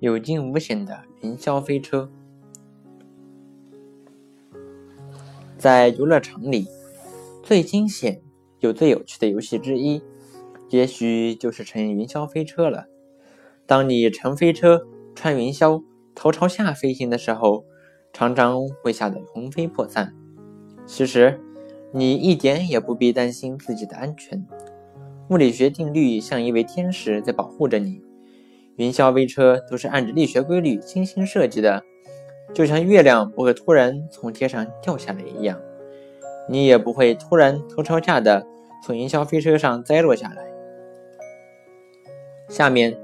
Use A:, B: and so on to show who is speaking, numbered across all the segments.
A: 有惊无险的云霄飞车。在游乐场里，最惊险又最有趣的游戏之一，也许就是乘云霄飞车了。当你乘飞车穿云霄，头朝下飞行的时候，常常会吓得魂飞魄散。其实，你一点也不必担心自己的安全。物理学定律像一位天使在保护着你。云霄飞车都是按着力学规律精心设计的，就像月亮不会突然从天上掉下来一样，你也不会突然头朝下的从云霄飞车上栽落下来。下面，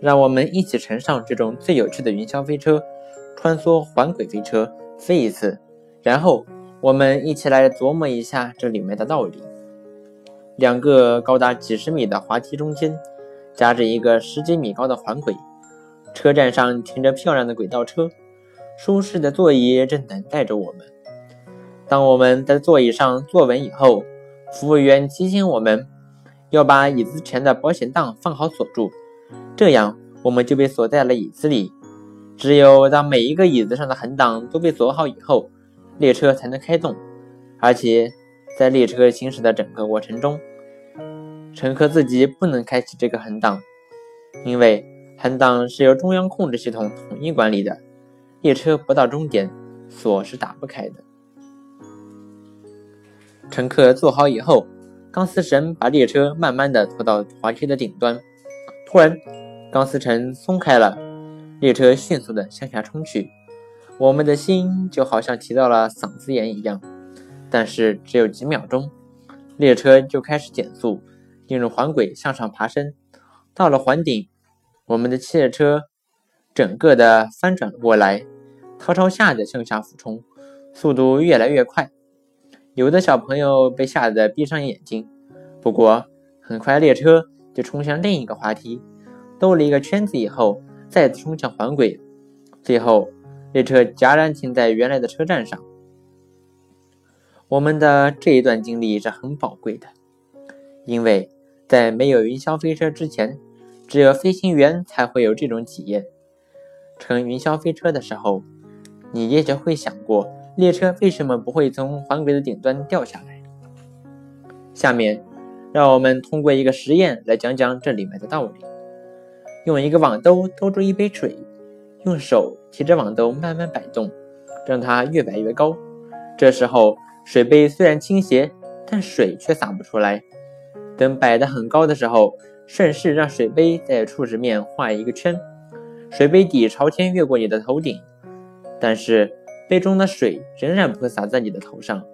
A: 让我们一起乘上这种最有趣的云霄飞车，穿梭环轨飞车飞一次，然后我们一起来琢磨一下这里面的道理。两个高达几十米的滑梯中间，夹着一个十几米高的环轨。车站上停着漂亮的轨道车，舒适的座椅正等待着我们。当我们在座椅上坐稳以后，服务员提醒我们要把椅子前的保险档放好锁住，这样我们就被锁在了椅子里。只有当每一个椅子上的横档都被锁好以后，列车才能开动。而且在列车行驶的整个过程中，乘客自己不能开启这个横档，因为横档是由中央控制系统统一管理的。列车不到终点，锁是打不开的。乘客坐好以后，钢丝绳把列车慢慢的拖到滑梯的顶端。突然，钢丝绳松开了，列车迅速的向下冲去。我们的心就好像提到了嗓子眼一样。但是只有几秒钟，列车就开始减速。进入环轨向上爬升，到了环顶，我们的汽车整个的翻转过来，头朝下的向下俯冲，速度越来越快。有的小朋友被吓得闭上眼睛。不过很快列车就冲向另一个滑梯，兜了一个圈子以后，再次冲向环轨，最后列车戛然停在原来的车站上。我们的这一段经历是很宝贵的，因为。在没有云霄飞车之前，只有飞行员才会有这种体验。乘云霄飞车的时候，你也许会想过，列车为什么不会从环轨的顶端掉下来？下面，让我们通过一个实验来讲讲这里面的道理。用一个网兜兜住一杯水，用手提着网兜慢慢摆动，让它越摆越高。这时候，水杯虽然倾斜，但水却洒不出来。等摆得很高的时候，顺势让水杯在触直面画一个圈，水杯底朝天越过你的头顶，但是杯中的水仍然不会洒在你的头上，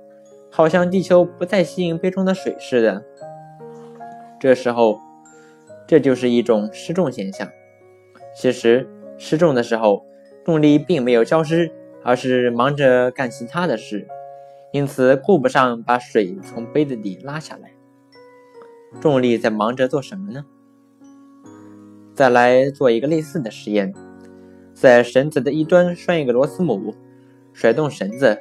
A: 好像地球不再吸引杯中的水似的。这时候，这就是一种失重现象。其实失重的时候，重力并没有消失，而是忙着干其他的事，因此顾不上把水从杯子底拉下来。重力在忙着做什么呢？再来做一个类似的实验，在绳子的一端拴一个螺丝母，甩动绳子，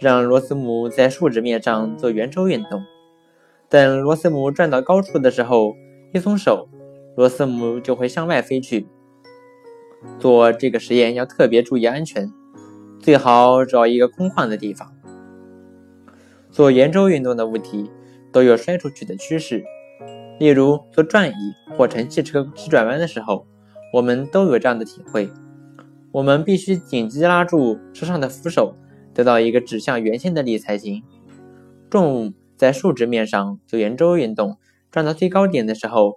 A: 让螺丝母在竖直面上做圆周运动。等螺丝母转到高处的时候，一松手，螺丝母就会向外飞去。做这个实验要特别注意安全，最好找一个空旷的地方。做圆周运动的物体都有摔出去的趋势。例如做转椅或乘汽车急转弯的时候，我们都有这样的体会。我们必须紧急拉住车上的扶手，得到一个指向圆心的力才行。重物在竖直面上做圆周运动，转到最高点的时候，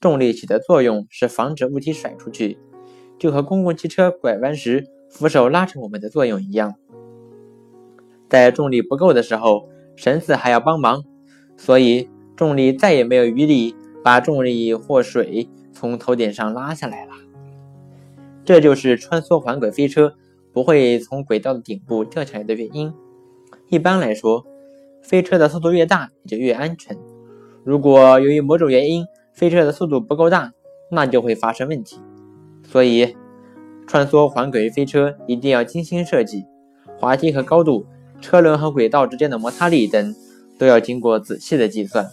A: 重力起的作用是防止物体甩出去，就和公共汽车拐弯时扶手拉着我们的作用一样。在重力不够的时候，绳子还要帮忙，所以。重力再也没有余力把重力或水从头顶上拉下来了。这就是穿梭环轨飞车不会从轨道的顶部掉下来的原因。一般来说，飞车的速度越大，也就越安全。如果由于某种原因，飞车的速度不够大，那就会发生问题。所以，穿梭环轨飞车一定要精心设计，滑梯和高度、车轮和轨道之间的摩擦力等，都要经过仔细的计算。